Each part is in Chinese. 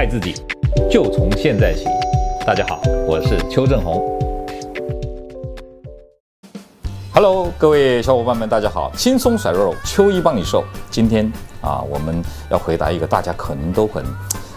爱自己，就从现在起。大家好，我是邱正红。Hello，各位小伙伴们，大家好，轻松甩肉，邱医帮你瘦。今天啊，我们要回答一个大家可能都很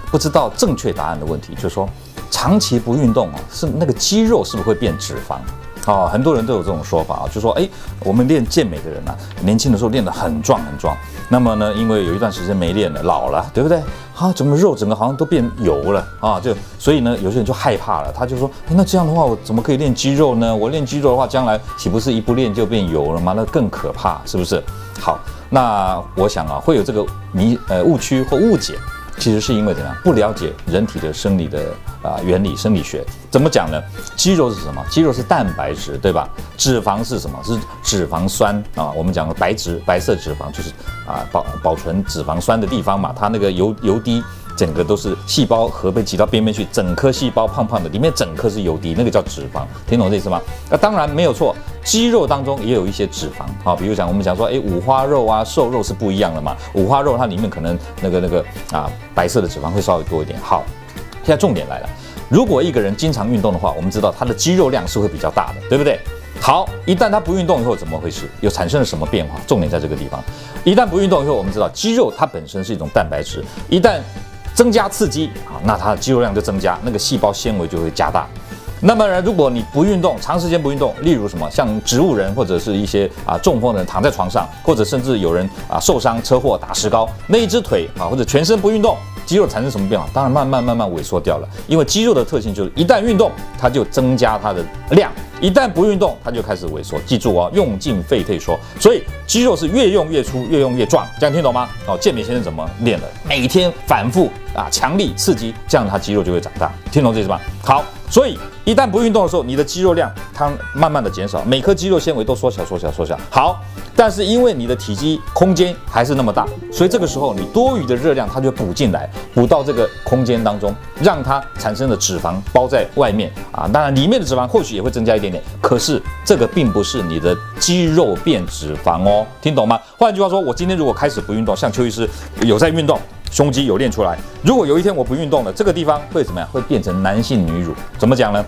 不知道正确答案的问题，就是说，长期不运动啊，是那个肌肉是不是会变脂肪？啊，很多人都有这种说法啊，就说，哎，我们练健美的人啊，年轻的时候练得很壮很壮，那么呢，因为有一段时间没练了，老了，对不对？啊，怎么肉整个好像都变油了啊？就所以呢，有些人就害怕了，他就说，哎，那这样的话，我怎么可以练肌肉呢？我练肌肉的话，将来岂不是一不练就变油了吗？那更可怕，是不是？好，那我想啊，会有这个迷呃误区或误解。其实是因为怎样？不了解人体的生理的啊原理、生理学，怎么讲呢？肌肉是什么？肌肉是蛋白质，对吧？脂肪是什么？是脂肪酸啊。我们讲的白脂、白色脂肪就是啊保保存脂肪酸的地方嘛。它那个油油滴。整个都是细胞核被挤到边边去，整颗细胞胖胖的，里面整颗是油滴，那个叫脂肪，听懂这意思吗？那当然没有错，肌肉当中也有一些脂肪，好，比如讲我们讲说，哎，五花肉啊，瘦肉是不一样的嘛，五花肉它里面可能那个那个啊白色的脂肪会稍微多一点。好，现在重点来了，如果一个人经常运动的话，我们知道他的肌肉量是会比较大的，对不对？好，一旦他不运动以后怎么回事？又产生了什么变化？重点在这个地方，一旦不运动以后，我们知道肌肉它本身是一种蛋白质，一旦增加刺激啊，那它的肌肉量就增加，那个细胞纤维就会加大。那么呢，如果你不运动，长时间不运动，例如什么，像植物人或者是一些啊中风的人躺在床上，或者甚至有人啊受伤车祸打石膏，那一只腿啊或者全身不运动，肌肉产生什么变化？当然慢慢慢慢萎缩掉了。因为肌肉的特性就是一旦运动，它就增加它的量。一旦不运动，它就开始萎缩。记住哦，用进废退缩，所以肌肉是越用越粗，越用越壮。这样听懂吗？哦，健美先生怎么练的？每天反复啊，强力刺激，这样他肌肉就会长大。听懂这意思吗？好，所以一旦不运动的时候，你的肌肉量它慢慢的减少，每颗肌肉纤维都缩小、缩小、缩小。好，但是因为你的体积空间还是那么大，所以这个时候你多余的热量它就补进来，补到这个空间当中，让它产生的脂肪包在外面啊。当然里面的脂肪或许也会增加一点点。可是这个并不是你的肌肉变脂肪哦，听懂吗？换句话说，我今天如果开始不运动，像邱医师有在运动，胸肌有练出来，如果有一天我不运动了，这个地方会怎么样？会变成男性女乳？怎么讲呢？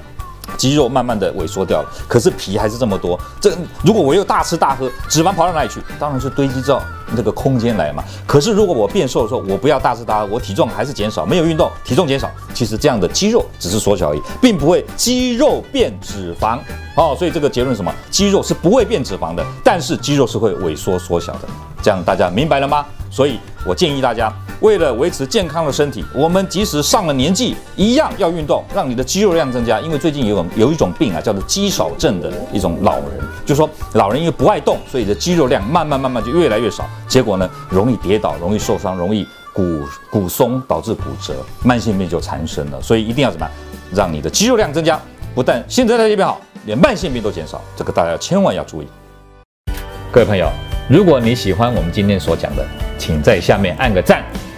肌肉慢慢的萎缩掉了，可是皮还是这么多。这如果我又大吃大喝，脂肪跑到哪里去？当然是堆积到那个空间来嘛。可是如果我变瘦的时候，我不要大吃大喝，我体重还是减少，没有运动，体重减少，其实这样的肌肉只是缩小而已，并不会肌肉变脂肪。哦，所以这个结论什么？肌肉是不会变脂肪的，但是肌肉是会萎缩缩小的。这样大家明白了吗？所以我建议大家。为了维持健康的身体，我们即使上了年纪，一样要运动，让你的肌肉量增加。因为最近有有一种病啊，叫做肌少症的一种老人，就是说老人因为不爱动，所以的肌肉量慢慢慢慢就越来越少，结果呢，容易跌倒，容易受伤，容易骨骨松，导致骨折，慢性病就产生了。所以一定要怎么样，让你的肌肉量增加，不但新陈代谢变好，连慢性病都减少。这个大家千万要注意。各位朋友，如果你喜欢我们今天所讲的，请在下面按个赞。